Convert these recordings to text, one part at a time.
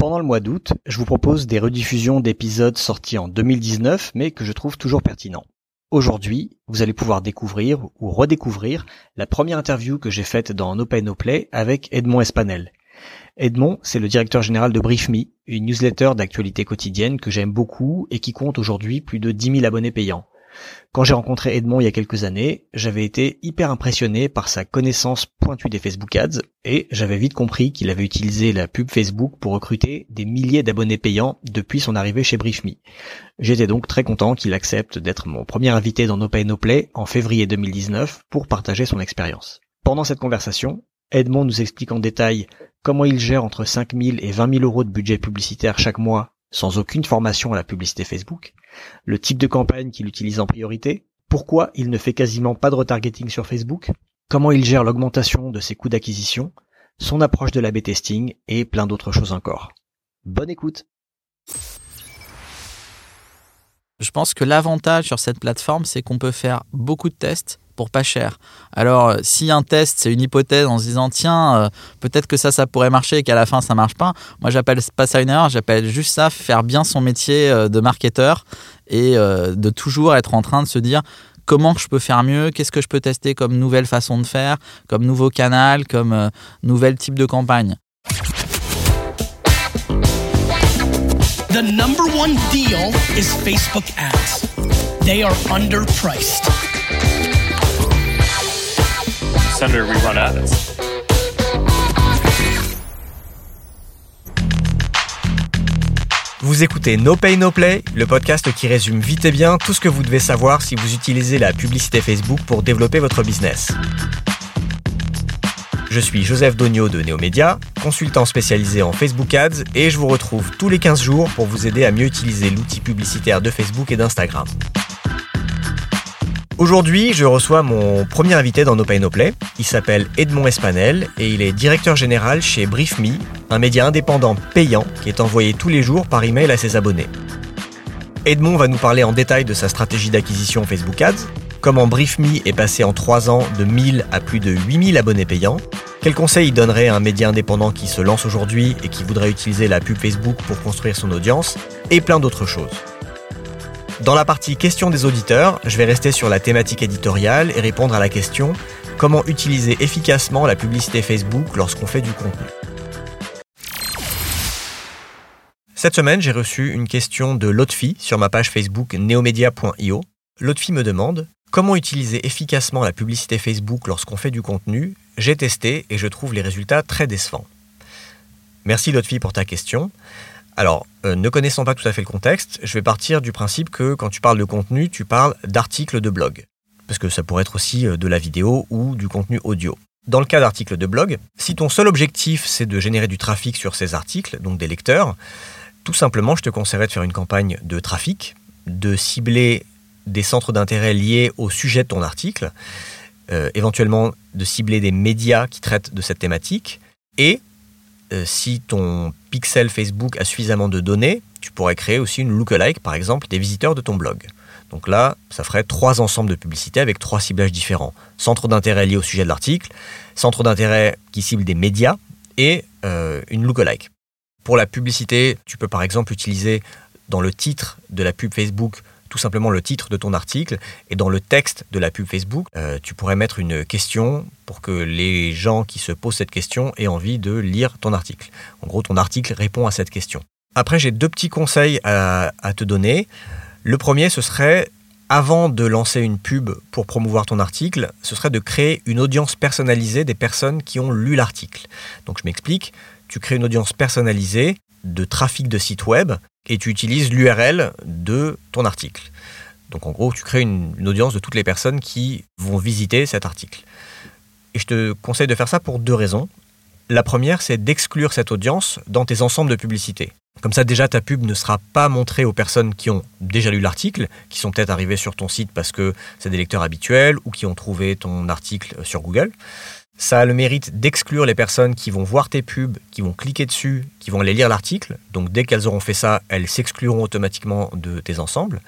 Pendant le mois d'août, je vous propose des rediffusions d'épisodes sortis en 2019 mais que je trouve toujours pertinents. Aujourd'hui, vous allez pouvoir découvrir ou redécouvrir la première interview que j'ai faite dans No avec Edmond Espanel. Edmond, c'est le directeur général de BriefMe, une newsletter d'actualité quotidienne que j'aime beaucoup et qui compte aujourd'hui plus de 10 000 abonnés payants. Quand j'ai rencontré Edmond il y a quelques années, j'avais été hyper impressionné par sa connaissance pointue des Facebook Ads et j'avais vite compris qu'il avait utilisé la pub Facebook pour recruter des milliers d'abonnés payants depuis son arrivée chez BriefMe. J'étais donc très content qu'il accepte d'être mon premier invité dans No Pay No Play en février 2019 pour partager son expérience. Pendant cette conversation, Edmond nous explique en détail comment il gère entre 5 000 et 20 000 euros de budget publicitaire chaque mois sans aucune formation à la publicité Facebook, le type de campagne qu'il utilise en priorité, pourquoi il ne fait quasiment pas de retargeting sur Facebook, comment il gère l'augmentation de ses coûts d'acquisition, son approche de l'A-B testing et plein d'autres choses encore. Bonne écoute Je pense que l'avantage sur cette plateforme, c'est qu'on peut faire beaucoup de tests pour pas cher. Alors, euh, si un test, c'est une hypothèse en se disant, tiens, euh, peut-être que ça, ça pourrait marcher et qu'à la fin, ça marche pas, moi, j'appelle pas ça une erreur, j'appelle juste ça faire bien son métier euh, de marketeur et de toujours être en train de se dire, comment je peux faire mieux, qu'est-ce que je peux tester comme nouvelle façon de faire, comme nouveau canal, comme nouvel type de campagne. The number one deal is Facebook ads. They are underpriced. Vous écoutez No Pay No Play, le podcast qui résume vite et bien tout ce que vous devez savoir si vous utilisez la publicité Facebook pour développer votre business. Je suis Joseph Dogno de Neomédia, consultant spécialisé en Facebook Ads et je vous retrouve tous les 15 jours pour vous aider à mieux utiliser l'outil publicitaire de Facebook et d'Instagram. Aujourd'hui, je reçois mon premier invité dans No Pay No Play. Il s'appelle Edmond Espanel et il est directeur général chez BriefMe, un média indépendant payant qui est envoyé tous les jours par email à ses abonnés. Edmond va nous parler en détail de sa stratégie d'acquisition Facebook Ads, comment BriefMe est passé en 3 ans de 1000 à plus de 8000 abonnés payants, quels conseils il donnerait à un média indépendant qui se lance aujourd'hui et qui voudrait utiliser la pub Facebook pour construire son audience, et plein d'autres choses. Dans la partie questions des auditeurs, je vais rester sur la thématique éditoriale et répondre à la question comment utiliser efficacement la publicité Facebook lorsqu'on fait du contenu? Cette semaine, j'ai reçu une question de Lotfi sur ma page Facebook neomedia.io. Lotfi me demande comment utiliser efficacement la publicité Facebook lorsqu'on fait du contenu? J'ai testé et je trouve les résultats très décevants. Merci Lotfi pour ta question. Alors, euh, ne connaissant pas tout à fait le contexte, je vais partir du principe que quand tu parles de contenu, tu parles d'articles de blog. Parce que ça pourrait être aussi euh, de la vidéo ou du contenu audio. Dans le cas d'articles de blog, si ton seul objectif c'est de générer du trafic sur ces articles, donc des lecteurs, tout simplement je te conseillerais de faire une campagne de trafic, de cibler des centres d'intérêt liés au sujet de ton article, euh, éventuellement de cibler des médias qui traitent de cette thématique, et euh, si ton pixel Facebook a suffisamment de données, tu pourrais créer aussi une lookalike, par exemple, des visiteurs de ton blog. Donc là, ça ferait trois ensembles de publicités avec trois ciblages différents. Centre d'intérêt lié au sujet de l'article, centre d'intérêt qui cible des médias et euh, une lookalike. Pour la publicité, tu peux par exemple utiliser dans le titre de la pub Facebook tout simplement le titre de ton article et dans le texte de la pub Facebook, euh, tu pourrais mettre une question pour que les gens qui se posent cette question aient envie de lire ton article. En gros, ton article répond à cette question. Après, j'ai deux petits conseils à, à te donner. Le premier, ce serait avant de lancer une pub pour promouvoir ton article, ce serait de créer une audience personnalisée des personnes qui ont lu l'article. Donc je m'explique, tu crées une audience personnalisée de trafic de site web et tu utilises l'URL de ton article. Donc en gros, tu crées une, audience de toutes les personnes qui vont visiter cet article. Et je te conseille de faire ça pour deux raisons. La première, c'est d'exclure cette audience dans tes ensembles de publicités. Comme ça, déjà, ta pub ne sera pas montrée aux personnes qui ont déjà lu l'article, qui sont peut-être arrivées sur ton site parce que c'est des lecteurs habituels ou qui ont trouvé ton article sur Google. Ça a le mérite d'exclure les personnes qui vont voir tes pubs, qui vont cliquer dessus, qui vont aller lire l'article. Donc dès qu'elles auront fait ça, elles s'excluront automatiquement de tes ensembles.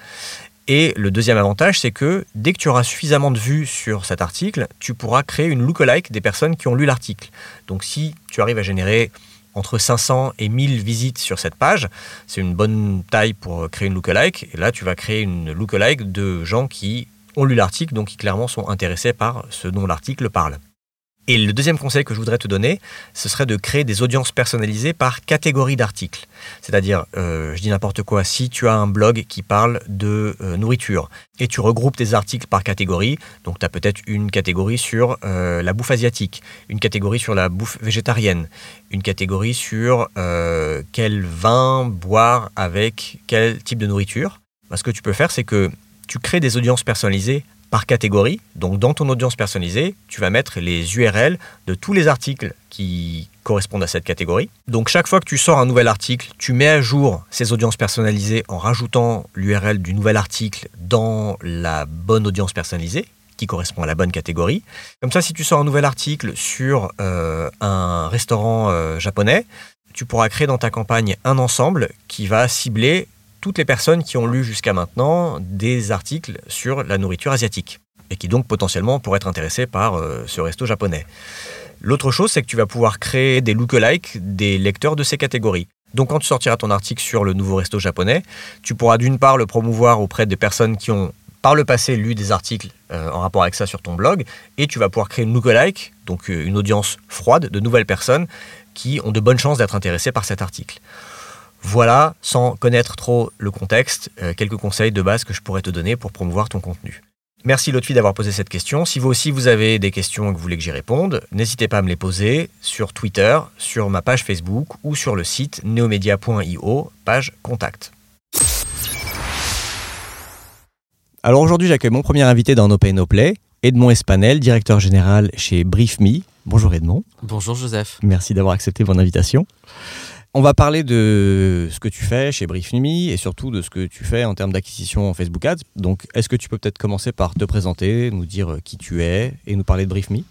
Et le deuxième avantage, c'est que dès que tu auras suffisamment de vues sur cet article, tu pourras créer une lookalike des personnes qui ont lu l'article. Donc si tu arrives à générer entre 500 et 1000 visites sur cette page. C'est une bonne taille pour créer une lookalike. Et là, tu vas créer une lookalike de gens qui ont lu l'article, donc qui clairement sont intéressés par ce dont l'article parle. Et le deuxième conseil que je voudrais te donner, ce serait de créer des audiences personnalisées par catégorie d'articles. C'est-à-dire, euh, je dis n'importe quoi, si tu as un blog qui parle de euh, nourriture et tu regroupes tes articles par catégorie, donc tu as peut-être une catégorie sur euh, la bouffe asiatique, une catégorie sur la bouffe végétarienne, une catégorie sur quel vin boire avec quel type de nourriture. Ce que tu peux faire, c'est que tu crées des audiences personnalisées par catégorie. Donc dans ton audience personnalisée, tu vas mettre les URL de tous les articles qui correspondent à cette catégorie. Donc chaque fois que tu sors un nouvel article, tu mets à jour ces audiences personnalisées en rajoutant l'URL du nouvel article dans la bonne audience personnalisée qui correspond à la bonne catégorie. Comme ça, si tu sors un nouvel article sur euh, un restaurant euh, japonais, tu pourras créer dans ta campagne un ensemble qui va cibler toutes les personnes qui ont lu jusqu'à maintenant des articles sur la nourriture asiatique et qui donc potentiellement pourraient être intéressés par euh, ce resto japonais. L'autre chose, c'est que tu vas pouvoir créer des lookalikes des lecteurs de ces catégories. Donc quand tu sortiras ton article sur le nouveau resto japonais, tu pourras d'une part le promouvoir auprès des personnes qui ont par le passé lu des articles euh, en rapport avec ça sur ton blog, et tu vas pouvoir créer une lookalike, donc euh, une audience froide de nouvelles personnes qui ont de bonnes chances d'être intéressées par cet article. Voilà, sans connaître trop le contexte, euh, quelques conseils de base que je pourrais te donner pour promouvoir ton contenu. Merci Lotfi d'avoir posé cette question. Si vous aussi vous avez des questions et que vous voulez que j'y réponde, n'hésitez pas à me les poser sur Twitter, sur ma page Facebook ou sur le site neomedia.io, page contact. Alors aujourd'hui, j'accueille mon premier invité dans No Pay No Play, Edmond Espanel, directeur général chez BriefMe. Bonjour Edmond. Bonjour Joseph. Merci d'avoir accepté mon invitation. On va parler de ce que tu fais chez BriefMe et surtout de ce que tu fais en termes d'acquisition en Facebook Ads. Donc, est-ce que tu peux peut-être commencer par te présenter, nous dire qui tu es et nous parler de BriefMe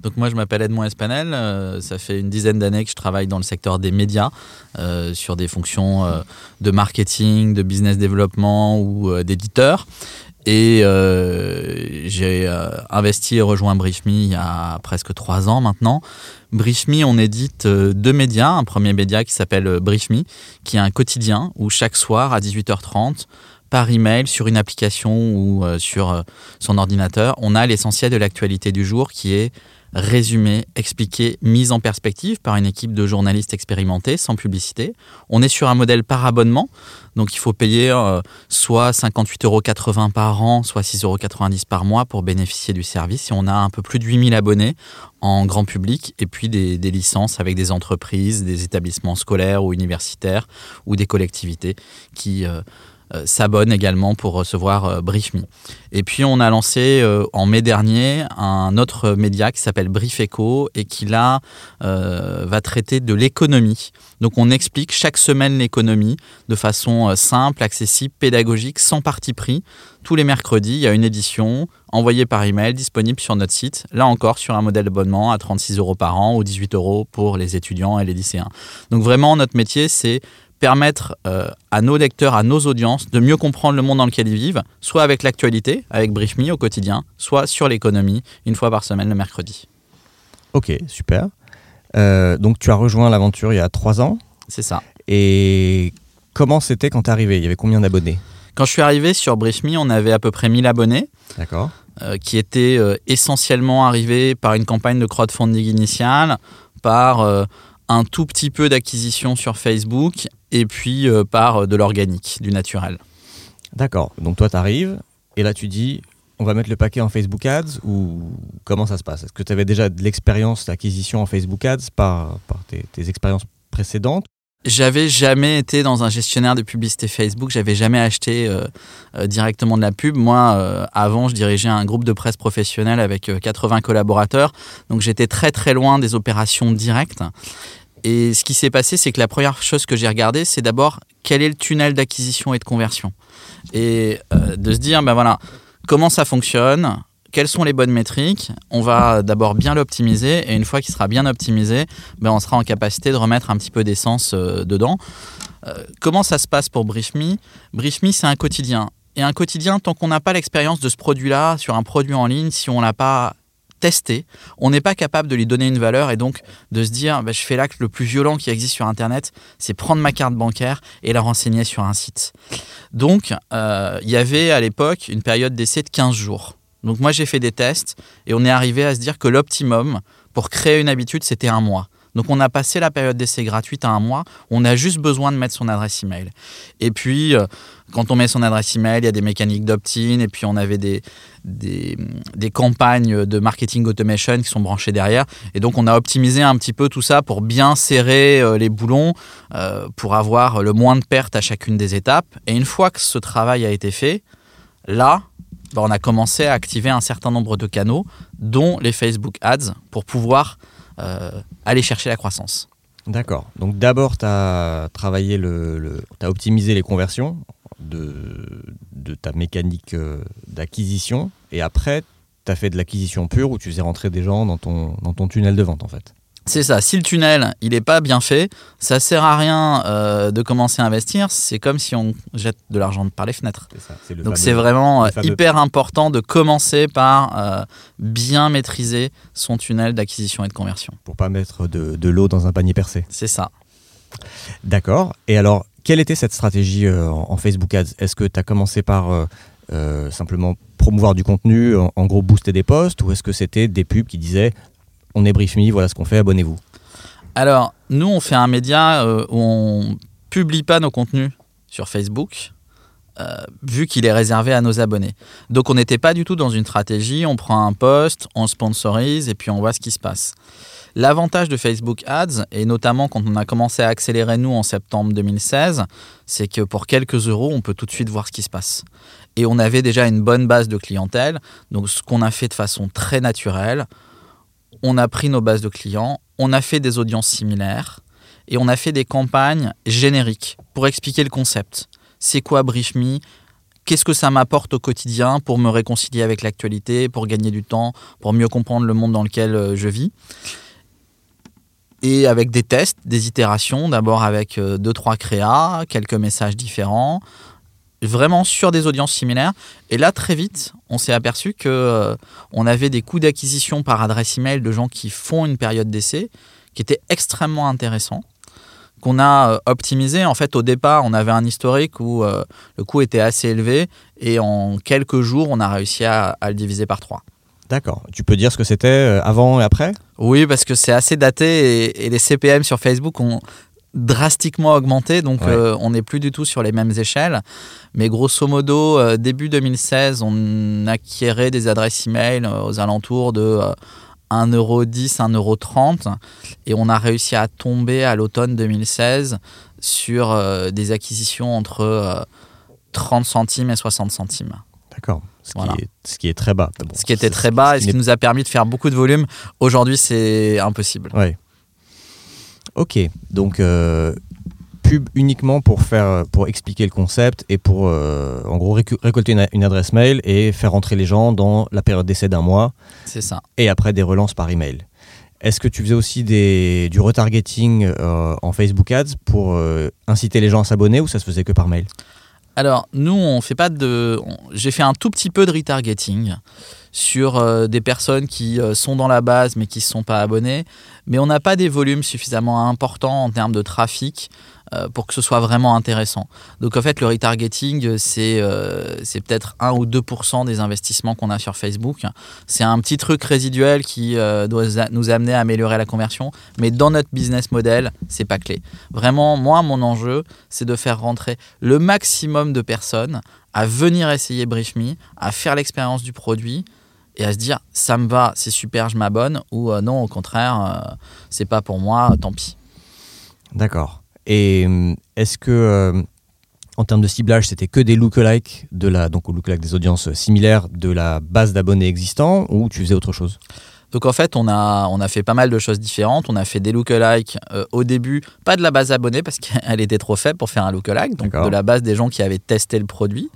donc moi je m'appelle Edmond Espanel, euh, ça fait une dizaine d'années que je travaille dans le secteur des médias euh, sur des fonctions euh, de marketing, de business développement ou d'éditeur. Et j'ai investi et rejoint BriefMe il y a presque trois ans maintenant. BriefMe, on édite euh, deux médias. Un premier média qui s'appelle euh, BriefMe, qui est un quotidien où chaque soir à 18h30, par email, sur une application ou euh, sur son ordinateur, on a l'essentiel de l'actualité du jour qui est résumé, expliqué, mise en perspective par une équipe de journalistes expérimentés, sans publicité. On est sur un modèle par abonnement, donc il faut payer euh, soit 58,80 euros par an, soit 6,90 euros par mois pour bénéficier du service. Et on a un peu plus de 8000 abonnés en grand public, et puis des, licences avec des entreprises, des établissements scolaires ou universitaires, ou des collectivités qui... Euh, s'abonne également pour recevoir euh, Brief Me. Et puis on a lancé euh, en mai dernier un autre média qui s'appelle Brief Echo et qui là va traiter de l'économie. Donc on explique chaque semaine l'économie de façon simple, accessible, pédagogique, sans parti pris. Tous les mercredis, il y a une édition envoyée par email disponible sur notre site. Là encore sur un modèle d'abonnement à 36 euros par an ou 18 euros pour les étudiants et les lycéens. Donc vraiment notre métier c'est permettre euh, à nos lecteurs, à nos audiences de mieux comprendre le monde dans lequel ils vivent, soit avec l'actualité, avec BriefMe au quotidien, soit sur l'économie, une fois par semaine le mercredi. Ok, super. Euh, donc tu as rejoint l'aventure il y a trois ans. C'est ça. Et comment c'était quand tu es arrivé? Il y avait combien d'abonnés? Quand je suis arrivé sur BriefMe, on avait à peu près 1000 abonnés. D'accord. Euh, qui étaient essentiellement arrivés par une campagne de crowdfunding initiale, par un tout petit peu d'acquisition sur Facebook et puis euh, par euh, de l'organique, du naturel. D'accord. Donc toi, tu arrives et là, tu dis, on va mettre le paquet en Facebook Ads ou comment ça se passe? Est-ce que tu avais déjà de l'expérience d'acquisition en Facebook Ads par, par tes, expériences précédentes j'avais jamais été dans un gestionnaire de publicité Facebook, j'avais jamais acheté euh, directement de la pub. Moi, avant, je dirigeais un groupe de presse professionnel avec 80 collaborateurs, donc j'étais très très loin des opérations directes. Et ce qui s'est passé, c'est que la première chose que j'ai regardé, c'est d'abord quel est le tunnel d'acquisition et de conversion? Et euh, de se dire, ben voilà, comment ça fonctionne, quelles sont les bonnes métriques, on va d'abord bien l'optimiser, et une fois qu'il sera bien optimisé, ben on sera en capacité de remettre un petit peu d'essence euh, dedans. Euh, comment ça se passe pour BriefMe? BriefMe, c'est un quotidien. Et un quotidien, tant qu'on n'a pas l'expérience de ce produit-là, sur un produit en ligne, si on l'a pas tester. On n'est pas capable de lui donner une valeur et donc de se dire bah, je fais l'acte le plus violent qui existe sur Internet, c'est prendre ma carte bancaire et la renseigner sur un site. Donc euh, il y avait à l'époque une période d'essai de 15 jours. Donc moi j'ai fait des tests et on est arrivé à se dire que l'optimum pour créer une habitude c'était un mois. Donc on a passé la période d'essai gratuite à un mois. On a juste besoin de mettre son adresse email. Et puis euh, quand on met son adresse email, il y a des mécaniques d'opt-in et puis on avait des, des, campagnes de marketing automation qui sont branchées derrière. Et donc on a optimisé un petit peu tout ça pour bien serrer euh, les boulons, euh, pour avoir le moins de pertes à chacune des étapes. Et une fois que ce travail a été fait, là, bah, on a commencé à activer un certain nombre de canaux, dont les Facebook Ads, pour pouvoir euh, aller chercher la croissance. D'accord. Donc d'abord, tu as travaillé le, optimisé les conversions de, de ta mécanique euh, d'acquisition et après, tu as fait de l'acquisition pure où tu faisais rentrer des gens dans ton, dans ton tunnel de vente en fait. C'est ça. Si le tunnel, il n'est pas bien fait, ça sert à rien euh, de commencer à investir. C'est comme si on jette de l'argent par les fenêtres. Donc c'est vraiment euh, hyper important de commencer par euh, bien maîtriser son tunnel d'acquisition et de conversion. Pour pas mettre de, l'eau dans un panier percé. C'est ça. D'accord. Et alors, quelle était cette stratégie en, Facebook Ads? Est-ce que tu as commencé par simplement promouvoir du contenu, en, en, gros booster des posts, ou est-ce que c'était des pubs qui disaient on est BriefMe, voilà ce qu'on fait, abonnez-vous Alors, nous, on fait un média euh, où on publie pas nos contenus sur Facebook. Euh, vu qu'il est réservé à nos abonnés. Donc on n'était pas du tout dans une stratégie, on prend un post, on sponsorise et puis on voit ce qui se passe. L'avantage de Facebook Ads, et notamment quand on a commencé à accélérer nous en septembre 2016, c'est que pour quelques euros, on peut tout de suite voir ce qui se passe. Et on avait déjà une bonne base de clientèle, donc ce qu'on a fait de façon très naturelle, on a pris nos bases de clients, on a fait des audiences similaires et on a fait des campagnes génériques pour expliquer le concept. C'est quoi BriefMe Qu'est-ce que ça m'apporte au quotidien pour me réconcilier avec l'actualité, pour gagner du temps, pour mieux comprendre le monde dans lequel euh, je vis? Et avec des tests, des itérations, d'abord avec euh, deux, trois créas, quelques messages différents, vraiment sur des audiences similaires. Et là, très vite, on s'est aperçu que euh, on avait des coûts d'acquisition par adresse email de gens qui font une période d'essai qui étaient extrêmement intéressants qu'on a euh, optimisé. En fait, au départ, on avait un historique où euh, le coût était assez élevé et en quelques jours, on a réussi à, le diviser par trois. D'accord. Tu peux dire ce que c'était avant et après? Oui, parce que c'est assez daté et, et, les CPM sur Facebook ont drastiquement augmenté, donc euh, on n'est plus du tout sur les mêmes échelles. Mais grosso modo, euh, début 2016, on acquérait des adresses email euh, aux alentours de 1,10€, 1,30€ et on a réussi à tomber à l'automne 2016 sur des acquisitions entre 30 centimes et 60 centimes. D'accord. Ce, ce, qui est très bas. ce qui était très bas et ce qui nous a permis de faire beaucoup de volume. Aujourd'hui, c'est impossible. Ok, donc euh, pub uniquement pour faire, pour expliquer le concept et pour, euh, en gros, récolter une, adresse mail et faire rentrer les gens dans la période d'essai d'un mois. C'est ça. Et après des relances par email. Est-ce que tu faisais aussi des, du retargeting euh, en Facebook Ads pour inciter les gens à s'abonner ou ça se faisait que par mail? Alors, nous, on fait pas de. J'ai fait un tout petit peu de retargeting sur euh, des personnes qui euh, sont dans la base mais qui ne sont pas abonnées, mais on n'a pas des volumes suffisamment importants en termes de trafic pour que ce soit vraiment intéressant. Donc en fait, le retargeting, c'est c'est peut-être 1 ou 2% des investissements qu'on a sur Facebook. C'est un petit truc résiduel qui doit nous amener à améliorer la conversion, mais dans notre business model, c'est pas clé. Vraiment, moi, mon enjeu, c'est de faire rentrer le maximum de personnes à venir essayer BriefMe, à faire l'expérience du produit et à se dire ça me va, c'est super, je m'abonne ou euh, non, au contraire, euh, c'est pas pour moi, tant pis. D'accord. Et euh, est-ce que en termes de ciblage, c'était que des lookalikes de la donc lookalike des audiences similaires de la base d'abonnés existants ou tu faisais autre chose? Donc en fait, on a, on a fait pas mal de choses différentes. On a fait des lookalikes euh, au début, pas de la base abonnée parce qu'elle était trop faible pour faire un lookalike, donc de la base des gens qui avaient testé le produit.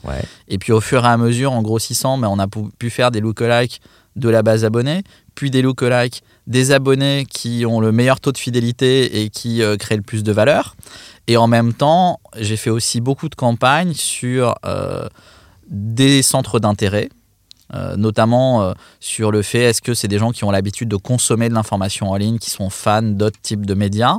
Et puis au fur et à mesure, en grossissant, mais on a pu faire des lookalikes de la base abonnée, puis des lookalikes des abonnés qui ont le meilleur taux de fidélité et qui euh, créent le plus de valeur. Et en même temps, j'ai fait aussi beaucoup de campagnes sur euh, des centres d'intérêt euh, notamment sur le fait est-ce que c'est des gens qui ont l'habitude de consommer de l'information en ligne, qui sont fans d'autres types de médias,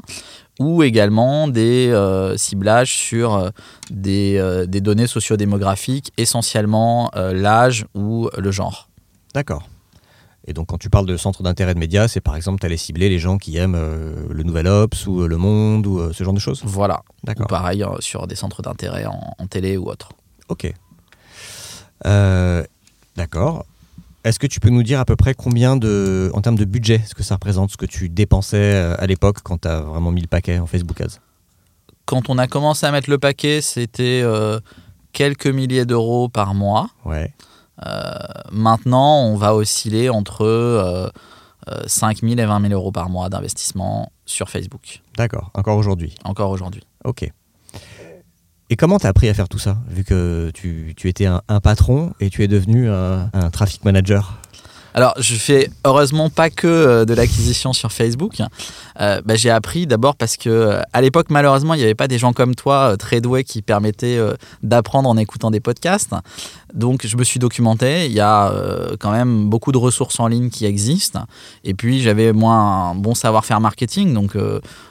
ou également des euh, ciblages sur des, euh, des données sociodémographiques, essentiellement l'âge ou le genre. D'accord. Et donc, quand tu parles de centre d'intérêt de médias, c'est par exemple, tu allais cibler les gens qui aiment euh, le Nouvel Ops ou euh, Le Monde ou euh, ce genre de choses? Voilà. Ou D'accord. pareil sur des centres d'intérêt en, en télé ou autre. Ok. D'accord. Est-ce que tu peux nous dire à peu près combien de, en termes de budget, ce que ça représente, ce que tu dépensais à l'époque quand tu as vraiment mis le paquet en Facebook Ads? Quand on a commencé à mettre le paquet, c'était quelques milliers d'euros par mois. Ouais. Euh, maintenant, on va osciller entre euh, euh, 5 000 et 20 000 euros par mois d'investissement sur Facebook, D'accord. Encore aujourd'hui. encore aujourd'hui. Ok. Et comment tu as appris à faire tout ça, vu que tu, tu étais un, un patron et tu es devenu un, un traffic manager? Alors, je fais heureusement pas que euh, de l'acquisition sur Facebook. Euh, bah, j'ai appris d'abord parce que euh, à l'époque, malheureusement, il n'y avait pas des gens comme toi très doués qui permettaient d'apprendre en écoutant des podcasts. Donc, je me suis documenté. Il y a quand même beaucoup de ressources en ligne qui existent. Et puis, j'avais moi un bon savoir-faire marketing. Donc,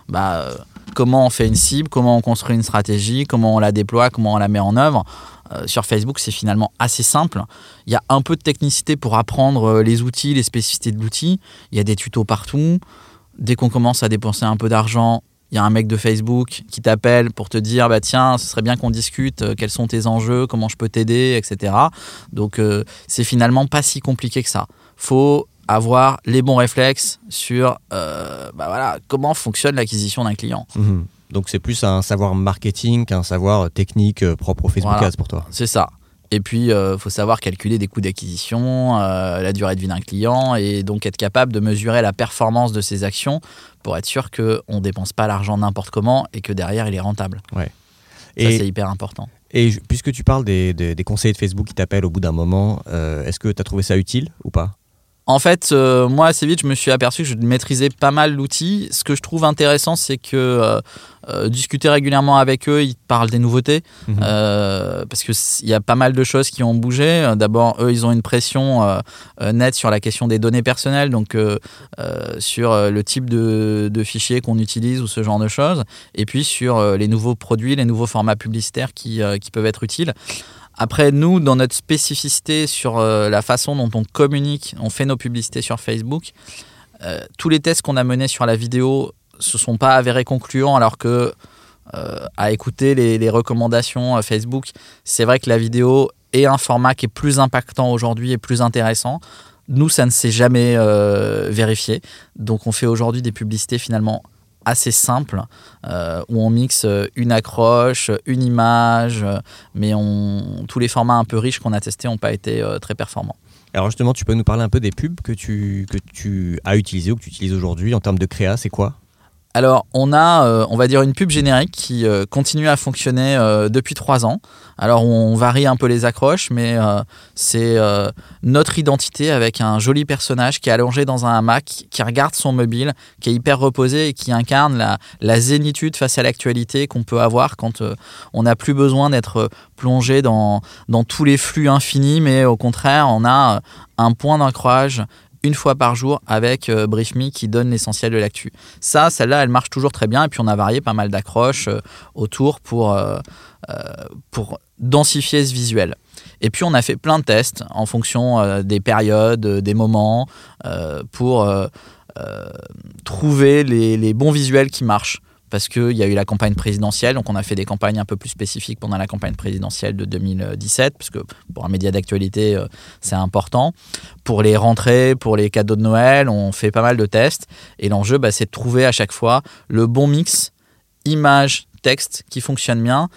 bah, comment on fait une cible, comment on construit une stratégie, comment on la déploie, comment on la met en œuvre. Euh, sur Facebook, c'est finalement assez simple. Il y a un peu de technicité pour apprendre euh, les outils, les spécificités de l'outil. Il y a des tutos partout. Dès qu'on commence à dépenser un peu d'argent, il y a un mec de Facebook qui t'appelle pour te dire bah tiens, ce serait bien qu'on discute, euh, quels sont tes enjeux, comment je peux t'aider, etc. Donc c'est finalement pas si compliqué que ça. Faut avoir les bons réflexes sur bah voilà, comment fonctionne l'acquisition d'un client. Mhm. Donc c'est plus un savoir marketing qu'un savoir technique euh, propre au Facebook Voilà. Ads pour toi. C'est ça. Et puis, il faut savoir calculer des coûts d'acquisition, euh, la durée de vie d'un client, et donc être capable de mesurer la performance de ses actions pour être sûr qu'on ne dépense pas l'argent n'importe comment et que derrière, il est rentable. Ça, c'est Et, hyper important. et puisque tu parles des, des- des conseillers de Facebook qui t'appellent au bout d'un moment, euh, est-ce que tu as trouvé ça utile ou pas? En fait, euh, moi, assez vite, je me suis aperçu que je maîtrisais pas mal l'outil. Ce que je trouve intéressant, c'est que euh, euh, discuter régulièrement avec eux, ils parlent des nouveautés. Euh, parce qu'il y a pas mal de choses qui ont bougé. D'abord, eux, ils ont une pression nette sur la question des données personnelles, donc sur le type de, de fichiers qu'on utilise ou ce genre de choses, et puis sur les nouveaux produits, les nouveaux formats publicitaires qui, qui peuvent être utiles. Après, nous, dans notre spécificité sur euh, la façon dont on communique, on fait nos publicités sur Facebook, euh, tous les tests qu'on a menés sur la vidéo se sont pas avérés concluants, alors que euh, à écouter les, recommandations Facebook, c'est vrai que la vidéo est un format qui est plus impactant aujourd'hui et plus intéressant. Nous, ça ne s'est jamais vérifié. Donc, on fait aujourd'hui des publicités finalement assez simples euh, où on mixe euh, une accroche, une image, euh, mais on, tous les formats un peu riches qu'on a testés n'ont pas été très performants. Alors justement, tu peux nous parler un peu des pubs que tu, que tu as utilisées ou que tu utilises aujourd'hui en termes de créa, c'est quoi? Alors, on a, euh, on va dire, une pub générique qui euh, continue à fonctionner euh, depuis trois ans. Alors, on varie un peu les accroches, mais c'est notre identité avec un joli personnage qui est allongé dans un hamac, qui regarde son mobile, qui est hyper reposé et qui incarne la, zénitude face à l'actualité qu'on peut avoir quand on n'a plus besoin d'être plongé dans, dans tous les flux infinis, mais au contraire, on a un point d'ancrage une fois par jour avec euh, Brief Me qui donne l'essentiel de l'actu. Ça, celle-là, elle marche toujours très bien. Et puis, on a varié pas mal d'accroches euh, autour pour, euh, euh, pour densifier ce visuel. Et puis, on a fait plein de tests en fonction des périodes, des moments, pour trouver les bons visuels qui marchent. Parce qu'il y a eu la campagne présidentielle, donc on a fait des campagnes un peu plus spécifiques pendant la campagne présidentielle de 2017, parce que pour un média d'actualité, euh, c'est important. Pour les rentrées, pour les cadeaux de Noël, on fait pas mal de tests. Et l'enjeu, bah, c'est de trouver à chaque fois le bon mix image-texte qui fonctionne bien.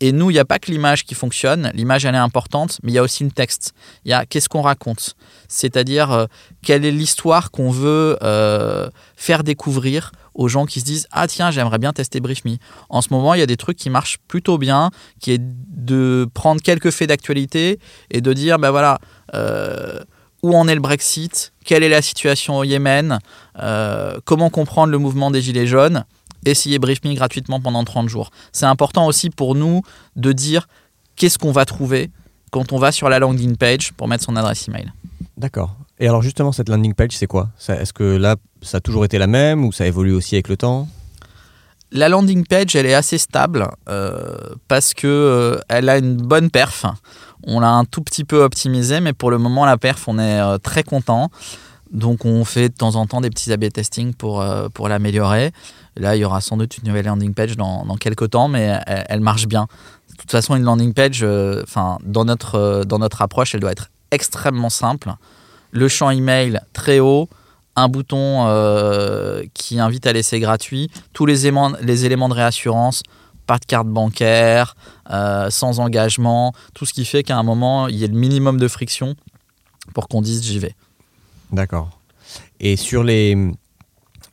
Et nous, il n'y a pas que l'image qui fonctionne. L'image, elle est importante, mais il y a aussi le texte. Il y a qu'est-ce qu'on raconte. C'est-à-dire, euh, quelle est l'histoire qu'on veut euh, faire découvrir aux gens qui se disent Ah, tiens, j'aimerais bien tester BriefMe. En ce moment, il y a des trucs qui marchent plutôt bien, qui est de prendre quelques faits d'actualité et de dire Ben voilà. euh, où en est le Brexit, quelle est la situation au Yémen, euh, comment comprendre le mouvement des Gilets jaunes, essayez BriefMe gratuitement pendant 30 jours. C'est important aussi pour nous de dire qu'est-ce qu'on va trouver, quand on va sur la landing page pour mettre son adresse email. D'accord. Et alors justement, cette landing page, c'est quoi? Est-ce que là, ça a toujours été la même ou ça évolue aussi avec le temps? La landing page, elle est assez stable euh, parce que euh, elle a une bonne perf. On l'a un tout petit peu optimisée, mais pour le moment, la perf, on est euh, très content. Donc on fait de temps en temps des petits A-B testing pour, pour l'améliorer. Là, il y aura sans doute une nouvelle landing page dans, quelques temps, mais elle, marche bien. De toute façon, une landing page, dans, notre, dans notre approche, elle doit être extrêmement simple. Le champ email très haut, un bouton euh, qui invite à laisser gratuit, tous les éléments, de réassurance, pas de carte bancaire, euh, sans engagement, tout ce qui fait qu'à un moment, il y ait le minimum de friction pour qu'on dise j'y vais. D'accord. Et sur les,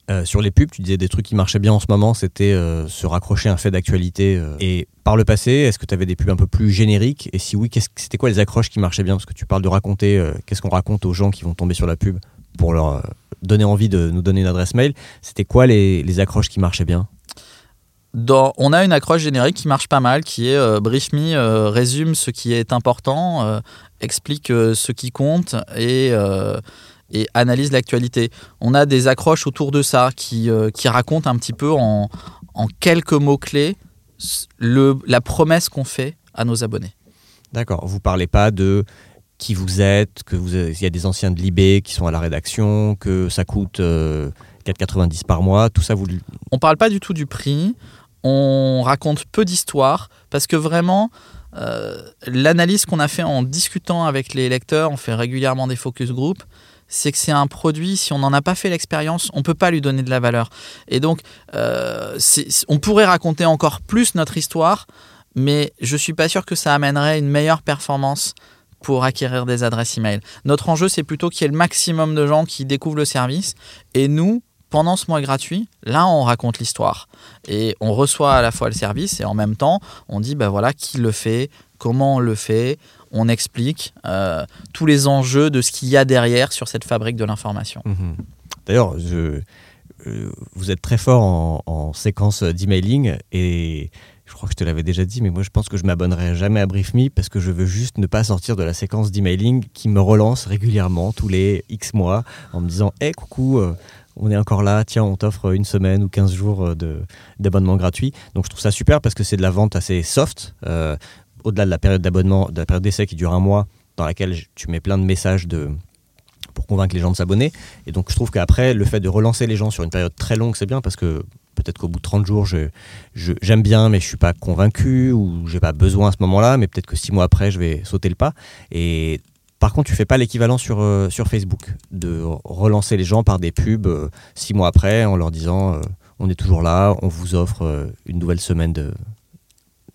euh, sur les pubs, tu disais des trucs qui marchaient bien en ce moment, c'était euh, se raccrocher à un fait d'actualité. Euh. Et par le passé, est-ce que tu avais des pubs un peu plus génériques? Et si oui, c'était quoi les accroches qui marchaient bien? Parce que tu parles de raconter, qu'est-ce qu'on raconte aux gens qui vont tomber sur la pub pour leur donner envie de nous donner une adresse mail. C'était quoi les, accroches qui marchaient bien? On a une accroche générique qui marche pas mal, qui est Brief Me résume ce qui est important, explique ce qui compte et et analyse l'actualité. On a des accroches autour de ça qui, euh, qui racontent un petit peu en, en quelques mots-clés le, la promesse qu'on fait à nos abonnés. D'accord. Vous parlez pas de qui vous êtes, que vous il y a des anciens de l'IB qui sont à la rédaction, que ça coûte 4,90 euh, par mois, tout ça vous On parle pas du tout du prix, on raconte peu d'histoires parce que vraiment euh, l'analyse qu'on a fait en discutant avec les lecteurs, on fait régulièrement des focus group, c'est que c'est un produit, si on n'en a pas fait l'expérience, on ne peut pas lui donner de la valeur. Et donc, euh, on pourrait raconter encore plus notre histoire, mais je ne suis pas sûr que ça amènerait une meilleure performance pour acquérir des adresses email. Notre enjeu, c'est plutôt qu'il y ait le maximum de gens qui découvrent le service. Et nous, pendant ce mois gratuit, là, on raconte l'histoire. Et on reçoit à la fois le service et en même temps, on dit, ben voilà, qui le fait, comment on le fait, on explique euh, tous les enjeux de ce qu'il y a derrière sur cette fabrique de l'information. Mhm. D'ailleurs, euh, vous êtes très fort en, séquence d'emailing et je crois que je te l'avais déjà dit, mais moi je pense que je m'abonnerai jamais à BriefMe parce que je veux juste ne pas sortir de la séquence d'emailing qui me relance régulièrement tous les X mois en me disant Hé, coucou, euh, on est encore là, tiens, on t'offre une semaine ou 15 jours d'abonnement gratuit. Donc je trouve ça super parce que c'est de la vente assez soft au-delà de la période d'abonnement, de la période d'essai qui dure un mois, dans laquelle tu mets plein de messages de, pour convaincre les gens de s'abonner. Et donc je trouve qu'après, le fait de relancer les gens sur une période très longue, c'est bien parce que peut-être qu'au bout de 30 jours, j'aime je, bien, mais je suis pas convaincu ou j'ai pas besoin à ce moment-là, mais peut-être que six mois après, je vais sauter le pas. Et par contre, tu fais pas l'équivalent sur, euh, Facebook, de relancer les gens par des pubs euh, six mois après en leur disant euh, on est toujours là, on vous offre une nouvelle semaine de,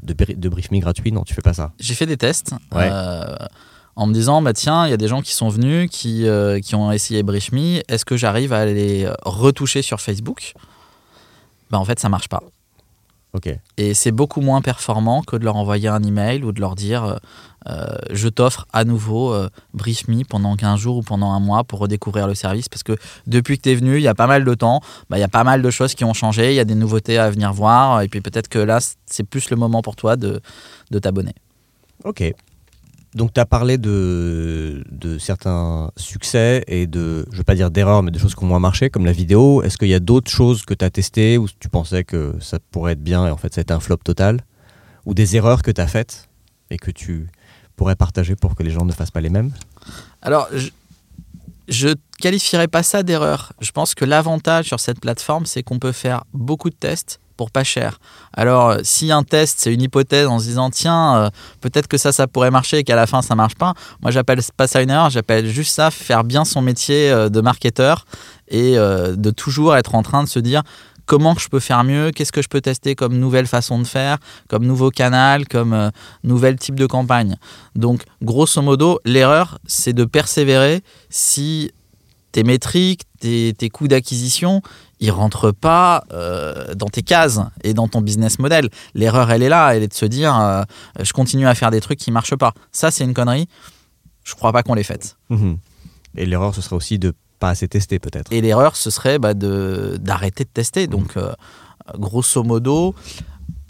de, de brief me gratuit Non, tu fais pas ça. J'ai fait des tests. Euh, en me disant, bah tiens, il y a des gens qui sont venus, qui, euh, qui ont essayé Brief Me, est-ce que j'arrive à les retoucher sur Facebook? Bah, En fait, ça marche pas. Et c'est beaucoup moins performant que de leur envoyer un email ou de leur dire euh, euh, je t'offre à nouveau euh, Brief Me pendant 15 jours ou pendant un mois pour redécouvrir le service. Parce que depuis que tu es venu, il y a pas mal de temps, bah, il y a pas mal de choses qui ont changé, il y a des nouveautés à venir voir. Et puis peut-être que là, c'est plus le moment pour toi de, de t'abonner. Ok. Donc, tu as parlé de, certains succès et de, je ne veux pas dire d'erreurs, mais de choses qui ont moins marché, comme la vidéo. Est-ce qu'il y a d'autres choses que tu as testées où tu pensais que ça pourrait être bien et en fait, ça a été un flop total? Ou des erreurs que tu as faites et que tu pourrais partager pour que les gens ne fassent pas les mêmes? Alors, je ne qualifierais pas ça d'erreur. Je pense que l'avantage sur cette plateforme, c'est qu'on peut faire beaucoup de tests pour pas cher. Alors, euh, si un test, c'est une hypothèse en se disant, tiens, euh, peut-être que ça, ça pourrait marcher et qu'à la fin, ça marche pas, moi, j'appelle pas ça une erreur, j'appelle juste ça faire bien son métier euh, de marketeur et de toujours être en train de se dire, comment je peux faire mieux, qu'est-ce que je peux tester comme nouvelle façon de faire, comme nouveau canal, comme nouvel type de campagne. Donc, grosso modo, l'erreur, c'est de persévérer si tes métriques, tes, tes coûts d'acquisition, ils rentrent pas euh, dans tes cases et dans ton business model. L'erreur, elle est là, elle est de se dire, euh, je continue à faire des trucs qui marchent pas. Ça, c'est une connerie. Je crois pas qu'on l'ait faite. Mhm. Et l'erreur, ce serait aussi de pas assez tester, peut-être. Et l'erreur, ce serait bah, d'arrêter de tester. Donc, mhm. euh, grosso modo,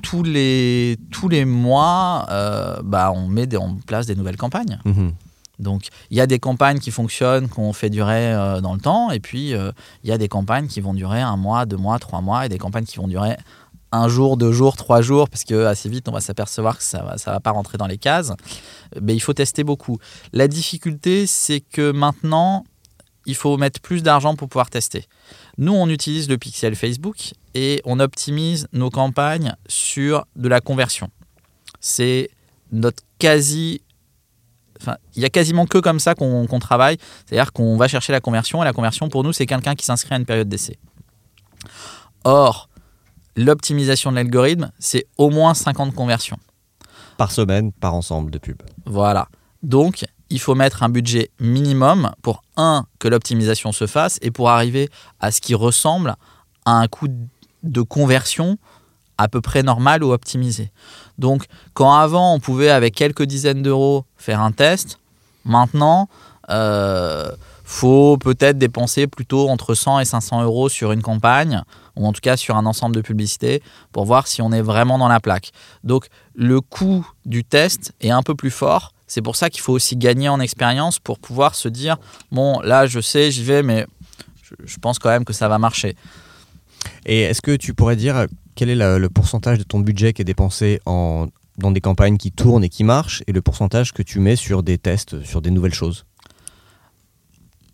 tous les, tous les mois, bah, on met des- en place des nouvelles campagnes. Mhm. Donc, il y a des campagnes qui fonctionnent, qu'on fait durer euh, dans le temps, et puis euh, il y a des campagnes qui vont durer un mois, deux mois, trois mois, et des campagnes qui vont durer un jour, deux jours, trois jours, parce que assez vite, on va s'apercevoir que ça va, ça va pas rentrer dans les cases. Mais il faut tester beaucoup. La difficulté, c'est que maintenant, il faut mettre plus d'argent pour pouvoir tester. Nous, on utilise le pixel Facebook et on optimise nos campagnes sur de la conversion. C'est notre quasi il y a quasiment que comme ça qu'on travaille. C'est-à-dire qu'on va chercher la conversion et la conversion pour nous, c'est quelqu'un qui s'inscrit à une période d'essai. Or, l'optimisation de l'algorithme, c'est au moins 50 conversions. Par semaine, par ensemble de pubs. Voilà. Donc, il faut mettre un budget minimum pour, un, que l'optimisation se fasse et pour arriver à ce qui ressemble à un coût de conversion à peu près normal ou optimisé. Donc, quand avant, on pouvait, avec quelques dizaines d'euros, faire un test, maintenant, euh, faut peut-être dépenser plutôt entre 100 et 500 euros sur une campagne, ou en tout cas sur un ensemble de publicités, pour voir si on est vraiment dans la plaque. Donc, le coût du test est un peu plus fort. C'est pour ça qu'il faut aussi gagner en expérience pour pouvoir se dire bon, là, je sais, j'y vais, mais je, pense quand même que ça va marcher. Et est-ce que tu pourrais dire quel est le pourcentage de ton budget qui est dépensé en, dans des campagnes qui tournent et qui marchent et le pourcentage que tu mets sur des tests, sur des nouvelles choses?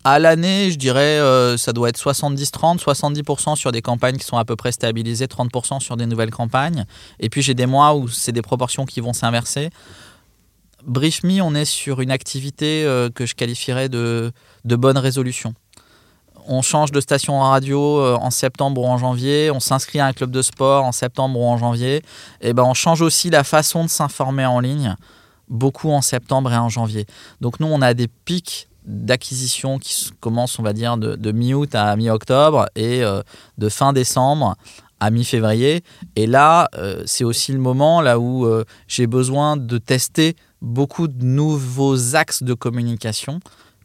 À l'année, je dirais, euh, ça doit être 70-30, 70% sur des campagnes qui sont à peu près stabilisées, 30% sur des nouvelles campagnes. Et puis j'ai des mois où c'est des proportions qui vont s'inverser. Brief Me, on est sur une activité euh, que je qualifierais de, de bonne résolution. On change de station radio euh, en septembre ou en janvier, on s'inscrit à un club de sport en septembre ou en janvier, et ben on change aussi la façon de s'informer en ligne, beaucoup en septembre et en janvier. Donc nous, on a des pics d'acquisition qui commencent, on va dire, de, mi-août à mi-octobre et euh, de fin décembre à mi-février. Et là, euh, c'est aussi le moment là où j'ai besoin de tester beaucoup de nouveaux axes de communication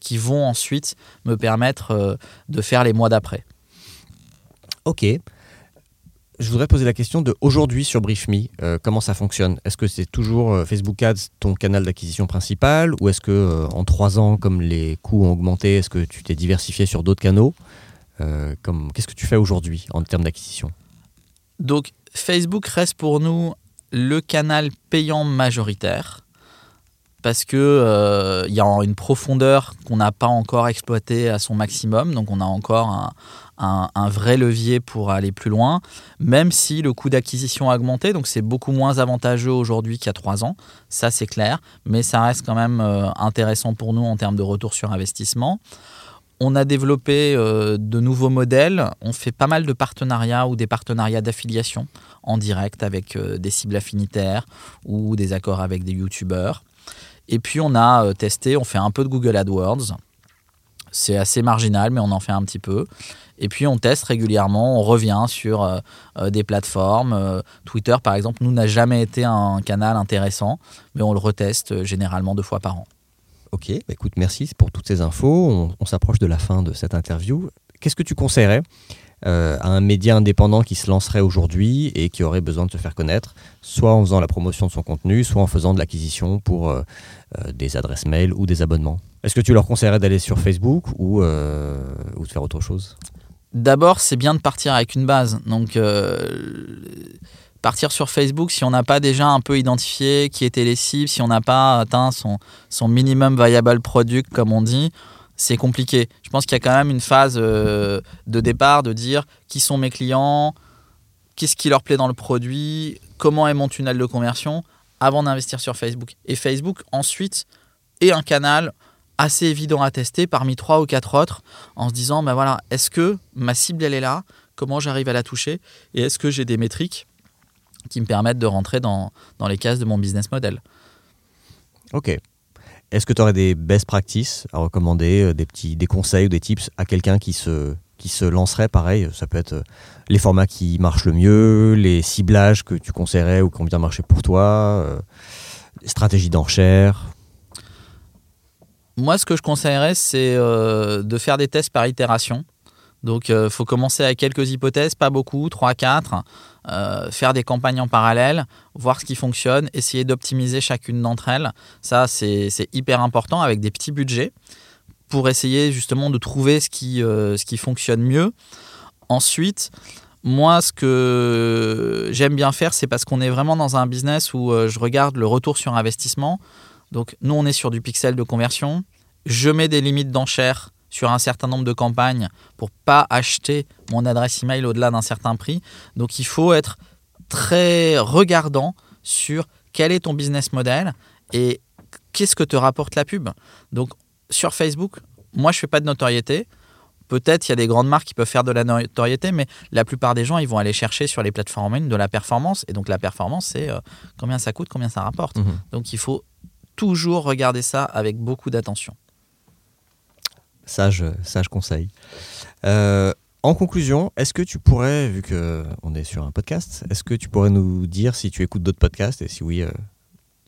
qui vont ensuite me permettre euh, de faire les mois d'après. Ok. Je voudrais poser la question de aujourd'hui sur BriefMe. Euh, comment ça fonctionne? Est-ce que c'est toujours euh, Facebook Ads ton canal d'acquisition principal ou est-ce que euh, en trois ans, comme les coûts ont augmenté, est-ce que tu t'es diversifié sur d'autres canaux? Comme- Qu'est-ce que tu fais aujourd'hui en termes d'acquisition? Donc Facebook reste pour nous le canal payant majoritaire parce que euh, il y a une profondeur qu'on n'a pas encore exploitée à son maximum, donc on a encore un, vrai levier pour aller plus loin, même si le coût d'acquisition a augmenté, donc c'est beaucoup moins avantageux aujourd'hui qu'il y a trois ans, ça c'est clair, mais ça reste quand même euh, intéressant pour nous en termes de retour sur investissement. On a développé euh, de nouveaux modèles, on fait pas mal de partenariats ou des partenariats d'affiliation en direct avec des cibles affinitaires ou des accords avec des youtubeurs. Et puis on a euh, testé, on fait un peu de Google AdWords. C'est assez marginal, mais on en fait un petit peu. Et puis on teste régulièrement, on revient sur euh, euh, des plateformes. Twitter, par exemple, nous n'a jamais été un canal intéressant, mais on le reteste généralement deux fois par an. Ok, bah écoute, merci pour toutes ces infos. On s'approche de la fin de cette interview. Qu'est-ce que tu conseillerais euh, à un média indépendant qui se lancerait aujourd'hui et qui aurait besoin de se faire connaître, soit en faisant la promotion de son contenu, soit en faisant de l'acquisition pour euh, euh, des adresses mail ou des abonnements Est-ce que tu leur conseillerais d'aller sur Facebook ou, ou de faire autre chose? D'abord, c'est bien de partir avec une base. Donc, partir sur Facebook, si on n'a pas déjà un peu identifié qui étaient les cibles, si on n'a pas atteint son, son minimum viable product, comme on dit, c'est compliqué. Je pense qu'il y a quand même une phase euh, de départ de dire qui sont mes clients, qu'est-ce qui leur plaît dans le produit, comment est mon tunnel de conversion, avant d'investir sur Facebook. Et Facebook, ensuite, est un canal assez évident à tester parmi trois ou quatre autres en se disant ben voilà est-ce que ma cible elle est là? Comment j'arrive à la toucher? Et est-ce que j'ai des métriques qui me permettent de rentrer dans, dans les cases de mon business model? Ok. Est-ce que tu aurais des best practices à recommander, euh, des petits des conseils ou des tips à quelqu'un qui se, qui se lancerait Pareil, ça peut être euh, les formats qui marchent le mieux, les ciblages que tu conseillerais ou qui ont bien marché pour toi, euh, les stratégies d'enchères? moi ce que je conseillerais c'est euh, de faire des tests par itération. Donc, il faut commencer avec quelques hypothèses, pas beaucoup, 3, 4, faire des campagnes en parallèle, voir ce qui fonctionne, essayer d'optimiser chacune d'entre elles. Ça, c'est hyper important avec des petits budgets pour essayer justement de trouver ce qui, ce qui fonctionne mieux. Ensuite, moi, ce que j'aime bien faire, c'est parce qu'on est vraiment dans un business où euh, je regarde le retour sur investissement. Donc, nous, on est sur du pixel de conversion. Je mets des limites d'enchères sur un certain nombre de campagnes pour pas acheter mon adresse email au-delà d'un certain prix. Donc, il faut être très regardant sur quel est ton business model et qu'est-ce que te rapporte la pub. Donc, sur Facebook, moi, je fais pas de notoriété. Peut-être il y a des grandes marques qui peuvent faire de la notoriété, mais la plupart des gens, ils vont aller chercher sur les plateformes en ligne de la performance. Et donc la performance, c'est euh, combien ça coûte, combien ça rapporte. Mhm. Donc il faut toujours regarder ça avec beaucoup d'attention. Sage, sage conseil. Euh, en conclusion, est-ce que tu pourrais, vu qu'on est sur un podcast, est-ce que tu pourrais nous dire si tu écoutes d'autres podcasts et si oui, euh,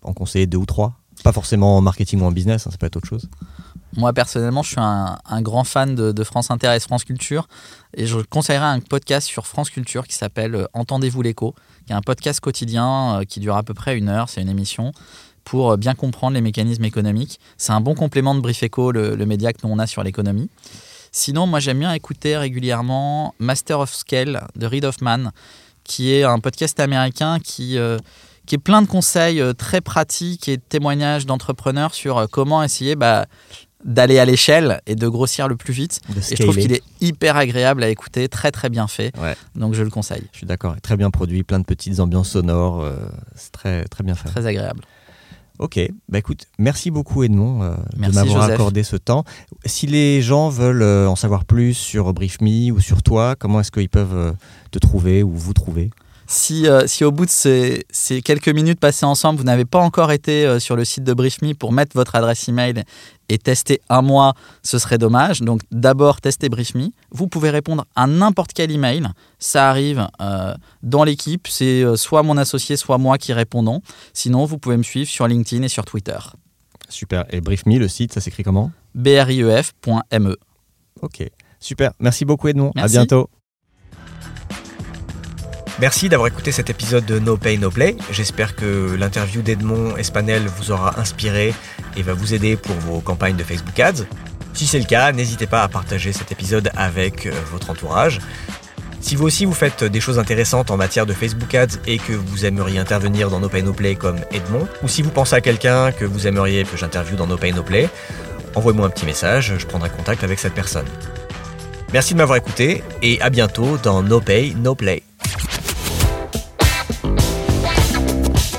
en conseiller deux ou trois? Pas forcément en marketing ou en business, hein, ça peut être autre chose. Moi, personnellement, je suis un, grand fan de, France Inter et France Culture. Et je conseillerais un podcast sur France Culture qui s'appelle euh, Entendez-vous l'écho, qui est un podcast quotidien qui dure à peu près une heure. C'est une émission pour euh, bien comprendre les mécanismes économiques. C'est un bon complément de Brief Echo, le, média que nous on a sur l'économie. Sinon, moi, j'aime bien écouter régulièrement Master of Scale de Reid Hoffman, qui est un podcast américain qui qui est plein de conseils très pratiques et de témoignages d'entrepreneurs sur comment essayer bah, d'aller à l'échelle et de grossir le plus vite. Et je trouve qu'il est hyper agréable à écouter, très très bien fait. Donc je le conseille. Je suis d'accord, très bien produit, plein de petites ambiances sonores, euh, c'est très très bien fait. Très agréable. Ok, bah écoute, merci beaucoup Edmond euh, de m'avoir accordé ce temps. Si les gens veulent euh, en savoir plus sur BriefMe ou sur toi, comment est-ce qu'ils peuvent te trouver ou vous trouver? Si, si, au bout de ces, ces, quelques minutes passées ensemble, vous n'avez pas encore été sur le site de BriefMe pour mettre votre adresse email et tester un mois, ce serait dommage. Donc d'abord, testez BriefMe. Vous pouvez répondre à n'importe quel email. Ça arrive euh, dans l'équipe. C'est euh, soit mon associé, soit moi qui répondons. Sinon, vous pouvez me suivre sur LinkedIn et sur Twitter. Super. Et BriefMe, le site, ça s'écrit comment? Brief.me. Ok. Super. Merci beaucoup, Edmond. À bientôt. Merci d'avoir écouté cet épisode de No Pay No Play. J'espère que l'interview d'Edmond Espanel vous aura inspiré et va vous aider pour vos campagnes de Facebook Ads. Si c'est le cas, n'hésitez pas à partager cet épisode avec euh, votre entourage. Si vous aussi vous faites des choses intéressantes en matière de Facebook Ads et que vous aimeriez intervenir dans No Pay No Play comme Edmond, ou si vous pensez à quelqu'un que vous aimeriez que j'interviewe dans No Pay No Play, envoyez-moi un petit message, je prendrai contact avec cette personne. Merci de m'avoir écouté et à bientôt dans No Pay No Play.